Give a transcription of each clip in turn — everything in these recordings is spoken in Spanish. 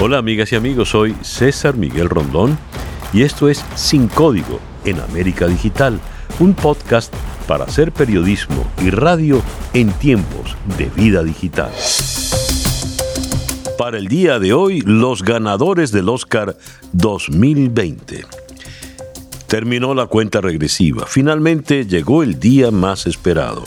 Hola amigas y amigos, soy César Miguel Rondón y esto es Sin Código en América Digital, un podcast para hacer periodismo y radio en tiempos de vida digital. Para el día de hoy, los ganadores del Oscar 2020. Terminó la cuenta regresiva. Finalmente llegó el día más esperado.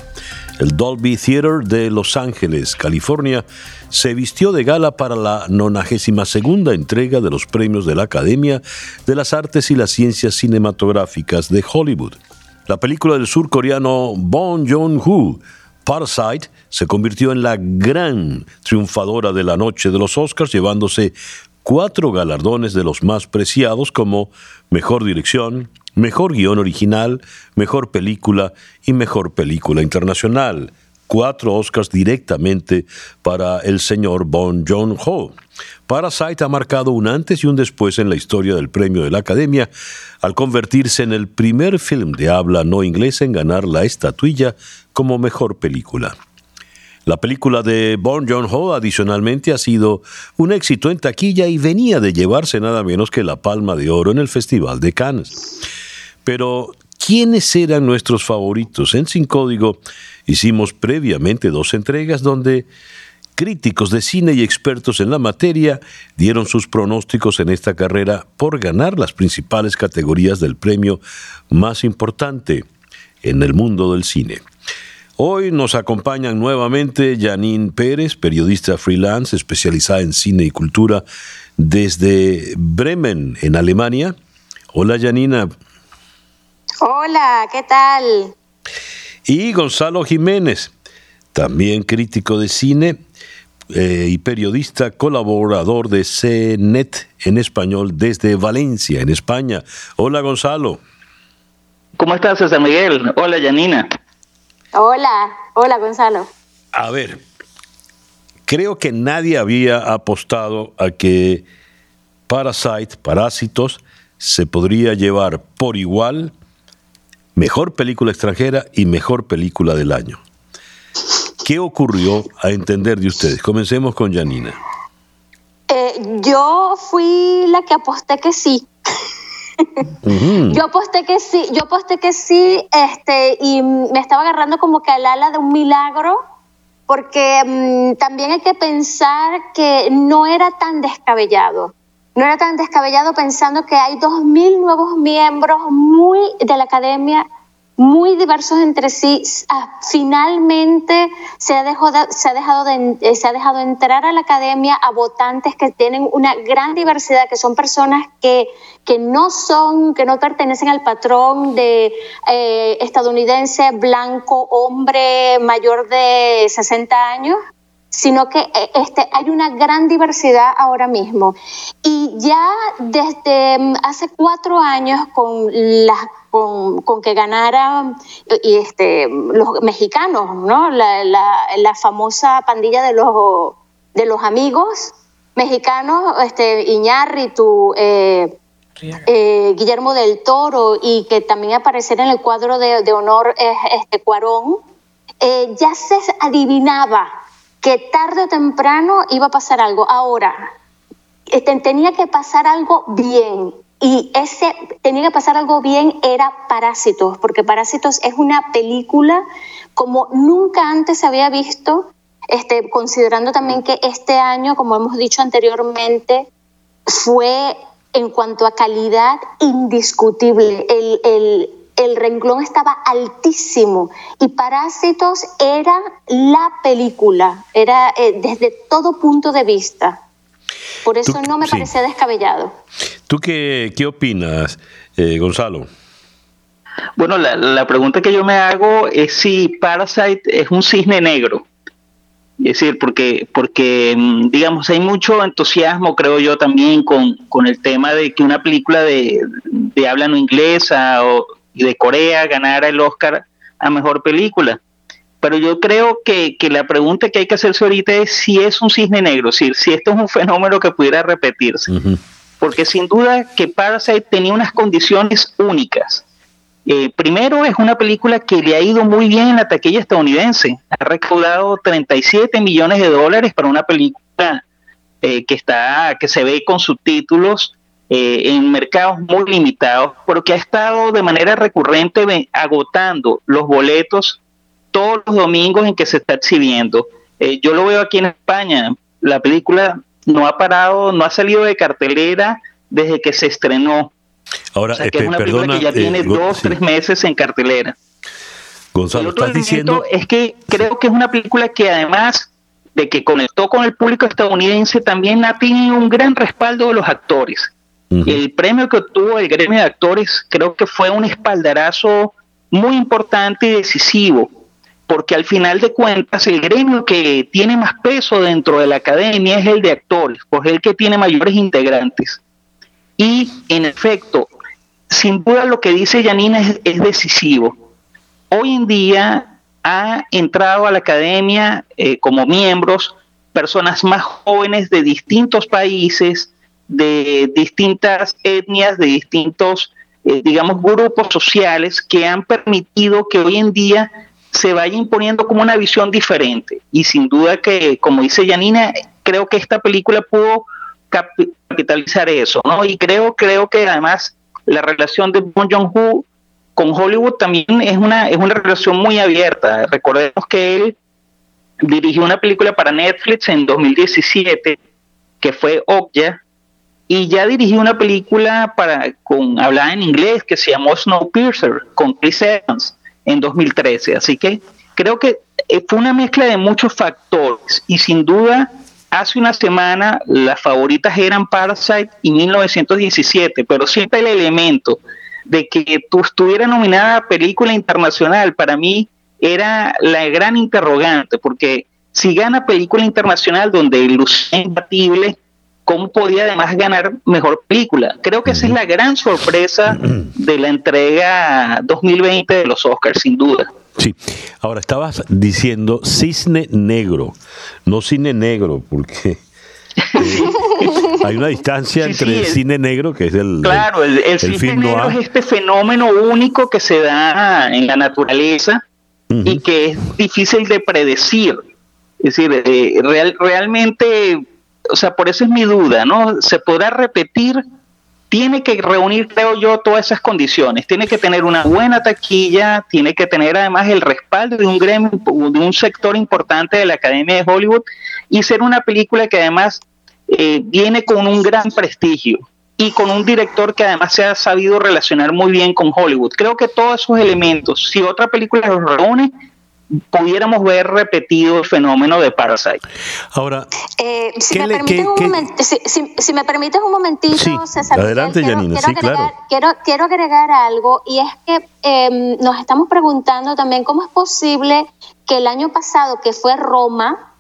El Dolby Theater de Los Ángeles, California, se vistió de gala para la 92 entrega de los premios de la Academia de las Artes y las Ciencias Cinematográficas de Hollywood. La película del surcoreano Bong Joon-ho, Parasite, se convirtió en la gran triunfadora de la noche de los Oscars, llevándose cuatro galardones de los más preciados como Mejor Dirección, Mejor Guión Original, Mejor Película y Mejor Película Internacional. Cuatro Oscars directamente para el señor Bon Joon-ho. Parasite ha marcado un antes y un después en la historia del premio de la Academia al convertirse en el primer film de habla no inglesa en ganar la estatuilla como mejor película. La película de Bon Joon-ho adicionalmente ha sido un éxito en taquilla y venía de llevarse nada menos que la Palma de Oro en el Festival de Cannes. Pero, ¿quiénes eran nuestros favoritos? En Sin Código hicimos previamente dos entregas donde críticos de cine y expertos en la materia dieron sus pronósticos en esta carrera por ganar las principales categorías del premio más importante en el mundo del cine. Hoy nos acompañan nuevamente Janine Pérez, periodista freelance especializada en cine y cultura desde Bremen, en Alemania. Hola Janina. Hola, ¿qué tal? Y Gonzalo Jiménez, también crítico de cine eh, y periodista colaborador de CNET en español desde Valencia, en España. Hola Gonzalo. ¿Cómo estás, César Miguel? Hola Janina. Hola, hola Gonzalo. A ver, creo que nadie había apostado a que Parasite, Parásitos, se podría llevar por igual mejor película extranjera y mejor película del año. ¿Qué ocurrió a entender de ustedes? Comencemos con Janina. Eh, yo fui la que aposté que sí. Yo aposté que sí, yo aposté que sí, este, y me estaba agarrando como que al ala de un milagro, porque mm, también hay que pensar que no era tan descabellado. No era tan descabellado pensando que hay dos mil nuevos miembros muy de la academia muy diversos entre sí. Ah, finalmente se ha, dejado, se, ha dejado de, eh, se ha dejado entrar a la academia a votantes que tienen una gran diversidad, que son personas que, que no son, que no pertenecen al patrón de eh, estadounidense blanco, hombre mayor de 60 años sino que eh, este, hay una gran diversidad ahora mismo. Y ya desde mm, hace cuatro años con, la, con, con que ganaran y este, los mexicanos, ¿no? La, la, famosa pandilla de los, de los amigos mexicanos, este, Iñárritu, eh, eh, Guillermo del Toro y que también apareciera en el cuadro de, de honor este, Cuarón, eh, ya se adivinaba que tarde o temprano iba a pasar algo. Ahora, este, tenía que pasar algo bien. Y ese tenía que pasar algo bien era Parásitos, porque Parásitos es una película como nunca antes se había visto, este, considerando también que este año, como hemos dicho anteriormente, fue en cuanto a calidad indiscutible. El, el, el renglón estaba altísimo y Parásitos era la película, era eh, desde todo punto de vista. Por eso no me parecía descabellado. ¿Tú qué, qué opinas, eh, Gonzalo? Bueno, la, la, pregunta que yo me hago es si Parasite es un cisne negro. Es decir, porque, porque mm, digamos, hay mucho entusiasmo, creo yo, también con, con el tema de que una película de, de habla no inglesa o, y de Corea ganara el Oscar a mejor película. Pero yo creo que, la pregunta que hay que hacerse ahorita es si es un cisne negro, si, si esto es un fenómeno que pudiera repetirse. Porque sin duda que Parasite tenía unas condiciones únicas. Eh, primero, es una película que le ha ido muy bien en la taquilla estadounidense. Ha recaudado 37 millones de dólares para una película eh, que, está, que se ve con subtítulos eh, en mercados muy limitados, pero que ha estado de manera recurrente agotando los boletos todos los domingos en que se está exhibiendo. yo lo veo aquí en España, la película no ha parado, no ha salido de cartelera desde que se estrenó. Ahora, que es una película que ya tiene dos, tres meses en cartelera. Gonzalo, el otro estás diciendo... es que creo que es una película que además de que conectó con el público estadounidense, también ha tenido un gran respaldo de los actores. El premio que obtuvo el gremio de actores creo que fue un espaldarazo muy importante y decisivo, porque al final de cuentas el gremio que tiene más peso dentro de la academia es el de actores, pues el que tiene mayores integrantes. Y en efecto, sin duda lo que dice Janina es decisivo hoy en día ha entrado a la academia eh, como miembros personas más jóvenes de distintos países, de distintas etnias, de distintos, eh, digamos, grupos sociales que han permitido que hoy en día se vaya imponiendo como una visión diferente. Y sin duda que, como dice Janina, creo que esta película pudo capitalizar eso, ¿no? Y creo, creo que además la relación de Bong Joon-ho con Hollywood también es una, es una relación muy abierta. Recordemos que él dirigió una película para Netflix en 2017 que fue Okja y ya dirigió una película para con hablada en inglés que se llamó Snowpiercer con Chris Evans en 2013. Así que creo que eh, fue una mezcla de muchos factores y sin duda hace una semana las favoritas eran Parasite y 1917, pero siempre el elemento de que tú estuviera nominada a película internacional, para mí era la gran interrogante, porque si gana película internacional donde lucía imbatible, ¿cómo podía además ganar mejor película? Creo que esa es la gran sorpresa de la entrega 2020 de los Oscars, sin duda. Sí, ahora estabas diciendo cisne negro, no cine negro, porque hay una distancia entre el, cine negro, que es el. Claro, el, cine negro es este fenómeno único que se da en la naturaleza y que es difícil de predecir. Es decir, eh, real, realmente, o sea, por eso es mi duda, ¿no? ¿Se podrá repetir? Tiene que reunir, creo yo, todas esas condiciones. Tiene que tener una buena taquilla, tiene que tener además el respaldo de un gremio, de un sector importante de la Academia de Hollywood y ser una película que además eh, viene con un gran prestigio y con un director que además se ha sabido relacionar muy bien con Hollywood. Creo que todos esos elementos, si otra película los reúne, pudiéramos ver repetido el fenómeno de Parasite. Ahora, eh, si, me permites un si, me permites un momentito, César, adelante, quiero, quiero, agregar, quiero, quiero, agregar algo y es que em, nos estamos preguntando también cómo es posible que el año pasado, que fue Roma,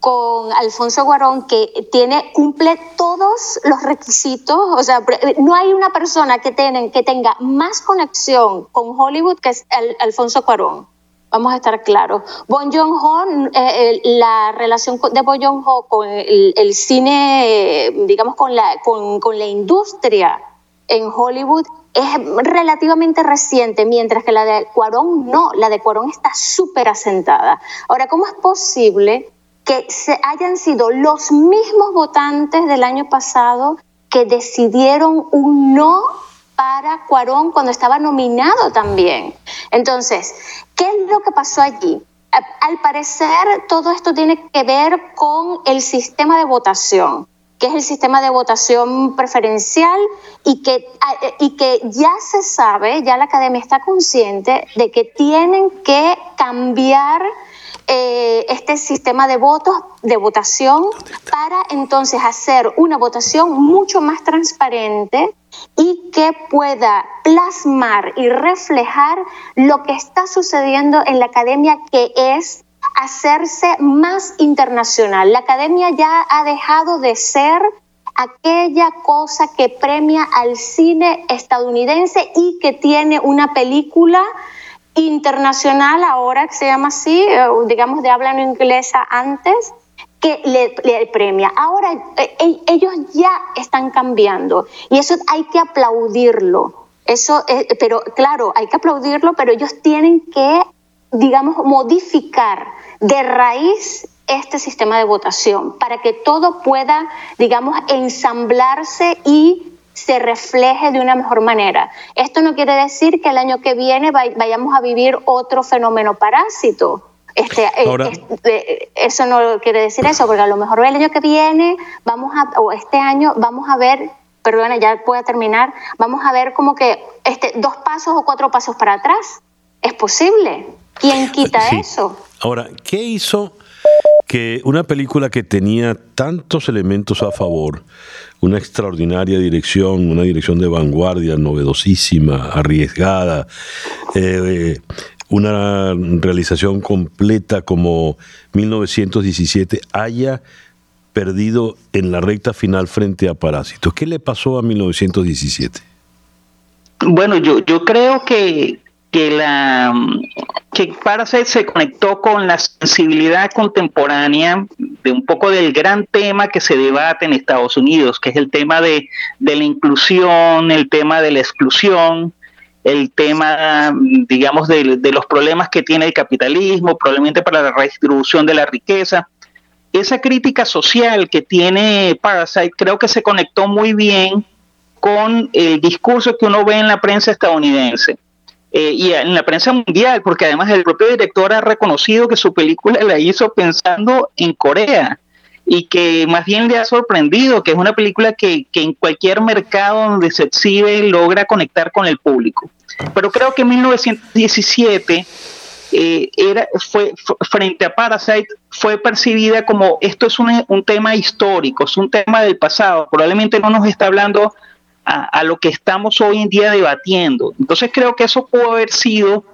con Alfonso Guarón que tiene cumple todos los requisitos, o sea, no hay una persona que, que tenga más conexión con Hollywood que es Alfonso Cuarón. Vamos a estar claros. Bon Joon-ho, eh, eh, la relación de Bon Joon-ho con el, cine, digamos, con la, con, con la industria en Hollywood es relativamente reciente, mientras que la de Cuarón no, la de Cuarón está súper asentada. Ahora, ¿cómo es posible que se hayan sido los mismos votantes del año pasado que decidieron un no para Cuarón cuando estaba nominado también. Entonces, ¿qué es lo que pasó allí? Al parecer, todo esto tiene que ver con el sistema de votación que es el sistema de votación preferencial y que, y que ya se sabe, ya la academia está consciente de que tienen que cambiar eh, este sistema de votos, de votación, para entonces hacer una votación mucho más transparente y que pueda plasmar y reflejar lo que está sucediendo en la academia, que es hacerse más internacional. La academia ya ha dejado de ser aquella cosa que premia al cine estadounidense y que tiene una película internacional ahora que se llama así, eh, digamos de habla inglesa antes, que le, premia. Ahora eh, ellos ya están cambiando y eso hay que aplaudirlo. Eso, pero claro, hay que aplaudirlo, pero ellos tienen que, digamos, modificar de raíz este sistema de votación, para que todo pueda, digamos, ensamblarse y se refleje de una mejor manera. Esto no quiere decir que el año que viene vayamos a vivir otro fenómeno parásito. Este, eh, este, eso no quiere decir eso, porque a lo mejor el año que viene vamos a, o este año vamos a ver, perdona, ya puedo terminar, vamos a ver como que este, dos pasos o cuatro pasos para atrás. Es posible. ¿Quién quita eso? Ahora, ¿qué hizo que una película que tenía tantos elementos a favor, una extraordinaria dirección, una dirección de vanguardia, novedosísima, arriesgada, eh, una realización completa como 1917, haya perdido en la recta final frente a Parásitos. ¿Qué le pasó a 1917? Bueno, yo, yo creo que que la que Parasite se conectó con la sensibilidad contemporánea de un poco del gran tema que se debate en Estados Unidos, que es el tema de, de la inclusión, el tema de la exclusión, el tema, digamos, de, de, los problemas que tiene el capitalismo, probablemente para la redistribución de la riqueza. Esa crítica social que tiene Parasite creo que se conectó muy bien con el discurso que uno ve en la prensa estadounidense eh, y en la prensa mundial, porque además el propio director ha reconocido que su película la hizo pensando en Corea y que más bien le ha sorprendido, que es una película que, en cualquier mercado donde se exhibe logra conectar con el público. Pero creo que en 1917 eh, era, fue, frente a Parasite fue percibida como esto es un, un tema histórico, es un tema del pasado, probablemente no nos está hablando a, lo que estamos hoy en día debatiendo. Entonces creo que eso pudo haber sido,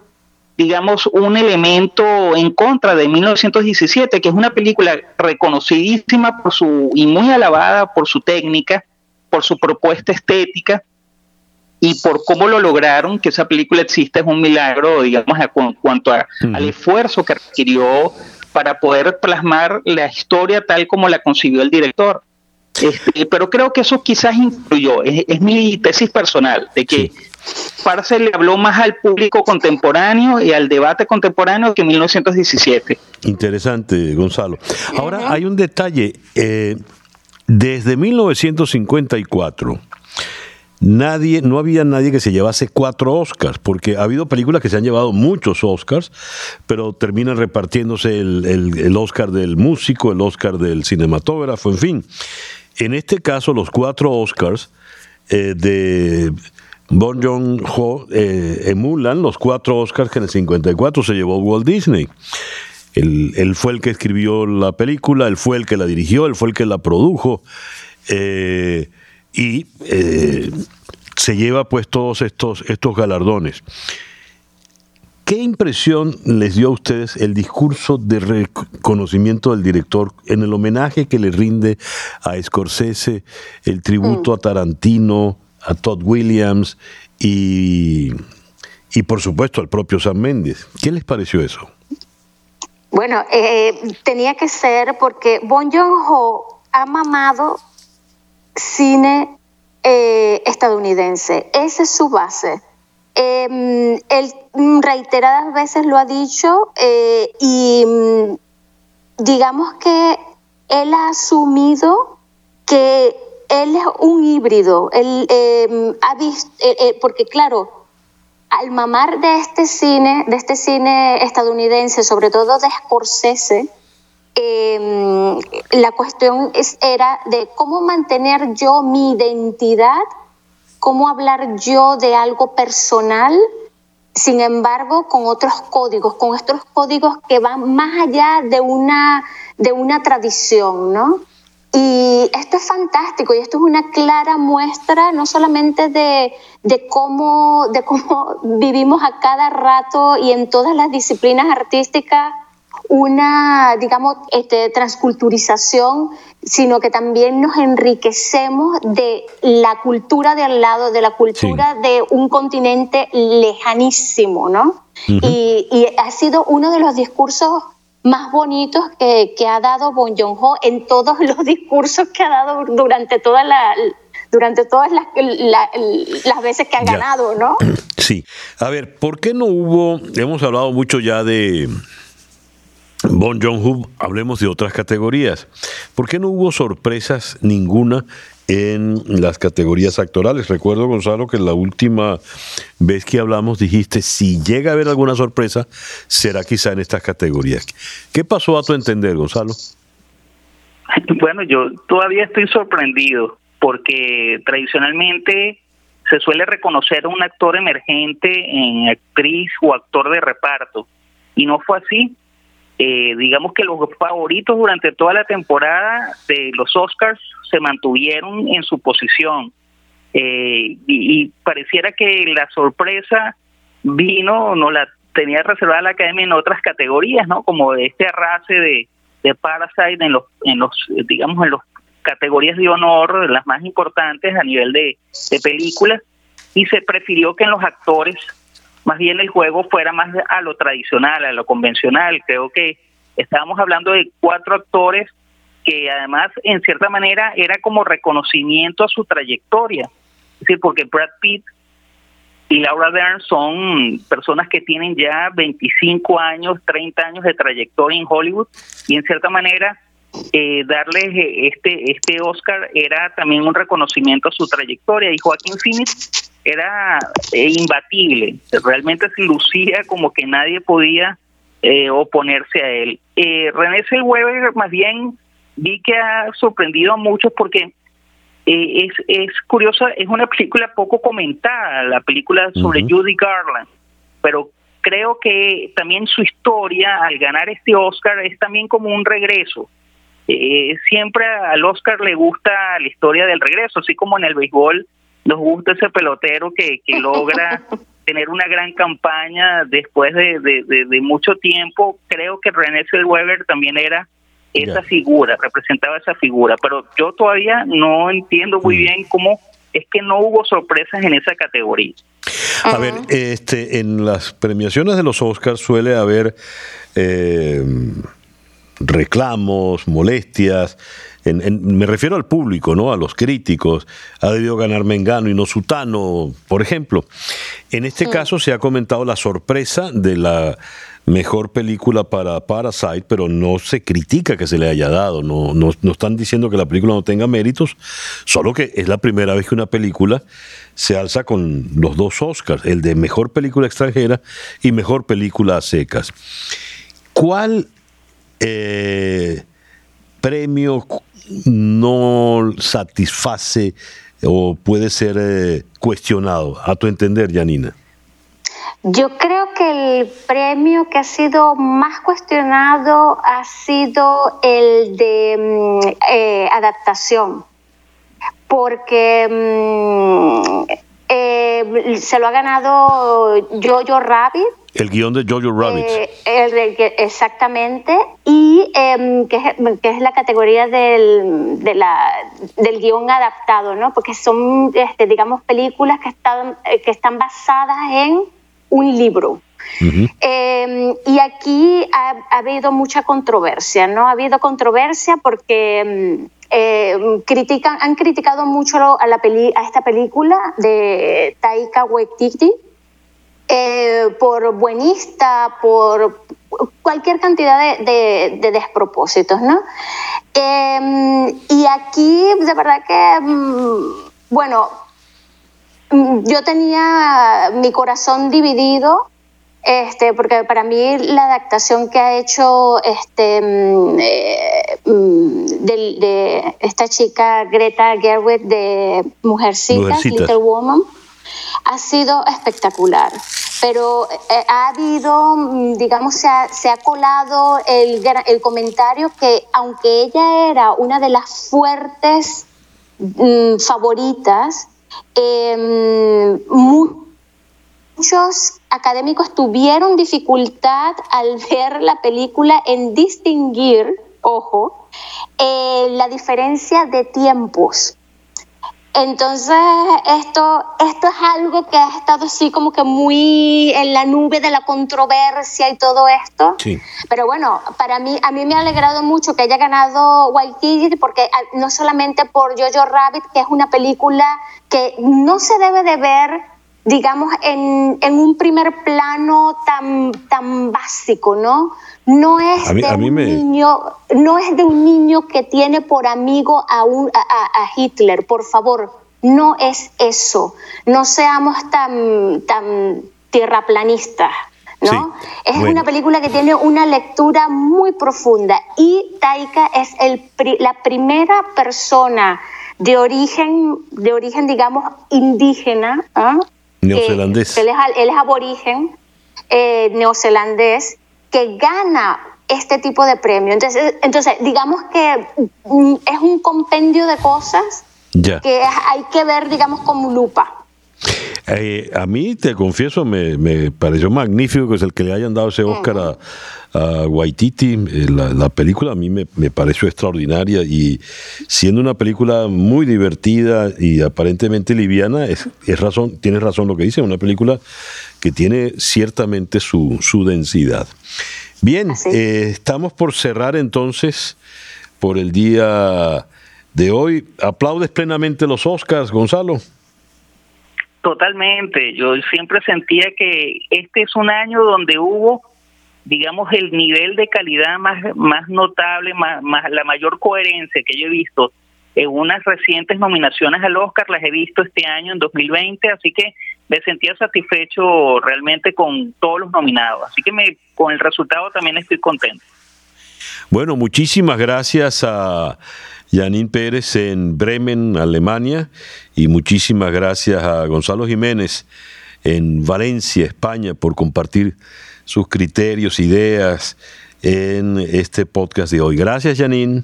digamos, un elemento en contra de 1917, que es una película reconocidísima por su y muy alabada por su técnica, por su propuesta estética y por cómo lo lograron, que esa película existe es un milagro, digamos, en cuanto al esfuerzo que requirió para poder plasmar la historia tal como la concibió el director. Este, pero creo que eso quizás influyó, es, mi tesis personal, de que sí. le habló más al público contemporáneo y al debate contemporáneo que en 1917. Interesante, Gonzalo. Ahora hay un detalle, eh, desde 1954 nadie, no había nadie que se llevase cuatro Oscars, porque ha habido películas que se han llevado muchos Oscars, pero terminan repartiéndose el, el Oscar del músico, el Oscar del cinematógrafo, en fin. En este caso, los cuatro Oscars eh, de Bon Joon-ho eh, emulan los cuatro Oscars que en el 54 se llevó Walt Disney. Él, fue el que escribió la película, él fue el que la dirigió, él fue el que la produjo. Eh, y se lleva pues todos estos, estos galardones. ¿Qué impresión les dio a ustedes el discurso de reconocimiento del director en el homenaje que le rinde a Scorsese, el tributo mm. a Tarantino, a Todd Williams y, y por supuesto al propio Sam Méndez? ¿Qué les pareció eso? Bueno, eh, tenía que ser porque Bon Joon-ho ha mamado cine eh, estadounidense. Esa es su base. Eh, él reiteradas veces lo ha dicho eh, y mm, digamos que él ha asumido que él es un híbrido. Él em, ha visto, eh, eh, porque claro, al mamar de este cine, de este cine estadounidense, sobre todo de Scorsese, em, la cuestión es, era de cómo mantener yo mi identidad cómo hablar yo de algo personal, sin embargo, con otros códigos, con estos códigos que van más allá de una, de una tradición, ¿no? Y esto es fantástico y esto es una clara muestra no solamente de, de, cómo, de cómo vivimos a cada rato y en todas las disciplinas artísticas una, digamos, este, transculturización, sino que también nos enriquecemos de la cultura de al lado, de la cultura de un continente lejanísimo, ¿no? y, ha sido uno de los discursos más bonitos que, ha dado Bon Joon-ho en todos los discursos que ha dado durante toda la durante todas las, las veces que ha ganado, ¿no? Sí. A ver, ¿por qué no hubo, hemos hablado mucho ya de Bon Jong-ho, hablemos de otras categorías. ¿Por qué no hubo sorpresas ninguna en las categorías actorales? Recuerdo, Gonzalo, que la última vez que hablamos dijiste, si llega a haber alguna sorpresa, será quizá en estas categorías. ¿Qué pasó a tu entender, Gonzalo? Bueno, yo todavía estoy sorprendido porque tradicionalmente se suele reconocer a un actor emergente en actriz o actor de reparto y no fue así. Eh, digamos que los favoritos durante toda la temporada de los Oscars se mantuvieron en su posición eh, y, pareciera que la sorpresa vino, no la tenía reservada la academia en otras categorías, ¿no? Como este arrase de, de Parasite en los, en los, digamos, en los categorías de honor, las más importantes a nivel de, de películas, y se prefirió que en los actores más bien el juego fuera más a lo tradicional, a lo convencional. Creo que estábamos hablando de cuatro actores que además en cierta manera era como reconocimiento a su trayectoria. Es decir, porque Brad Pitt y Laura Dern son personas que tienen ya 25 años, 30 años de trayectoria en Hollywood y en cierta manera eh, darles eh, este este Oscar era también un reconocimiento a su trayectoria y Joaquín Phoenix era eh, imbatible, realmente se lucía como que nadie podía eh, oponerse a él. Eh, René Zellweger más bien vi que ha sorprendido a muchos porque es, es curioso, es una película poco comentada, la película sobre Judy Garland, pero creo que también su historia al ganar este Oscar es también como un regreso. siempre al Oscar le gusta la historia del regreso, así como en el béisbol nos gusta ese pelotero que, que logra tener una gran campaña después de, de, mucho tiempo. Creo que René Zellweger también era esa figura, representaba esa figura, pero yo todavía no entiendo muy mm. bien cómo es que no hubo sorpresas en esa categoría. A ver, este, en las premiaciones de los Oscars suele haber eh, reclamos, molestias, me refiero al público, ¿no? A los críticos. Ha debido ganar Mengano y no Sutano, por ejemplo. En este caso se ha comentado la sorpresa de la mejor película para Parasite, pero no se critica que se le haya dado, no, no, no, están diciendo que la película no tenga méritos, solo que es la primera vez que una película se alza con los dos Oscars, el de mejor película extranjera y mejor película a secas. ¿Cuál eh, premio no satisface o puede ser eh, cuestionado, a tu entender, Janina? Yo creo que el premio que ha sido más cuestionado ha sido el de mm, eh, adaptación, porque mm, eh, se lo ha ganado Jojo Rabbit el guion de Jojo Rabbit. Eh, exactamente, y em, que, es, la categoría del, de la, del guion adaptado, ¿no? Porque son, este, digamos, películas que están, eh, que están basadas en un libro. Em, y aquí ha, habido mucha controversia, ¿no? Ha habido controversia porque em, eh, critican, han criticado mucho a, la peli, a esta película de Taika Waititi, eh, por buenista, por cualquier cantidad de, despropósitos, ¿no? Em, y aquí, de verdad que, mm, bueno, mm, yo tenía mi corazón dividido este, porque para mí la adaptación que ha hecho este, mm, eh, de, esta chica Greta Gerwig de Mujercitas, Little Woman, ha sido espectacular. Pero eh, ha habido, mm, digamos, se ha, se ha colado el, el, comentario que aunque ella era una de las fuertes mm, favoritas, em, muchos académicos tuvieron dificultad al ver la película en distinguir, ojo, eh, la diferencia de tiempos entonces, esto, esto es algo que ha estado así como que muy en la nube de la controversia y todo esto. Sí. Pero bueno, para mí, a mí me ha alegrado mucho que haya ganado White porque ah, no solamente por Jojo Rabbit, que es una película que no se debe de ver, digamos, en, en un primer plano tan, tan básico, ¿no? no es de un niño, no es de un niño que tiene por amigo a, un, a, Hitler, por favor, no es eso. No seamos tan, tan tierraplanistas. ¿no? es una película que tiene una lectura muy profunda y Taika es el, la primera persona de origen, de origen digamos, indígena, ¿ah? Neozelandés. él, es, aborigen eh, neozelandés que gana este tipo de premio. Entonces, entonces digamos que mm, es un compendio de cosas que hay que ver, digamos, con lupa. Eh, a mí, te confieso, me, pareció magnífico que es el que le hayan dado ese Oscar a, Waititi. Eh, la, película a mí me, pareció extraordinaria y siendo una película muy divertida y aparentemente liviana, es, razón, tienes razón lo que dice, una película que tiene ciertamente su, densidad. Bien, eh, estamos por cerrar entonces por el día de hoy. ¿Aplaudes plenamente los Oscars, Gonzalo? Totalmente. Yo siempre sentía que este es un año donde hubo, digamos, el nivel de calidad más, más notable, más, la mayor coherencia que yo he visto en unas recientes nominaciones al Oscar, las he visto este año, en 2020, así que me sentía satisfecho realmente con todos los nominados. Así que me, con el resultado también estoy contento. Bueno, muchísimas gracias a Janine Pérez en Bremen, Alemania, y muchísimas gracias a Gonzalo Jiménez en Valencia, España, por compartir sus criterios, ideas en este podcast de hoy. Gracias, Janine.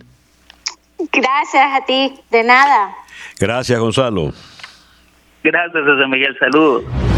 Gracias a ti, de nada. Gracias, Gonzalo. Gracias, José Miguel. Saludos.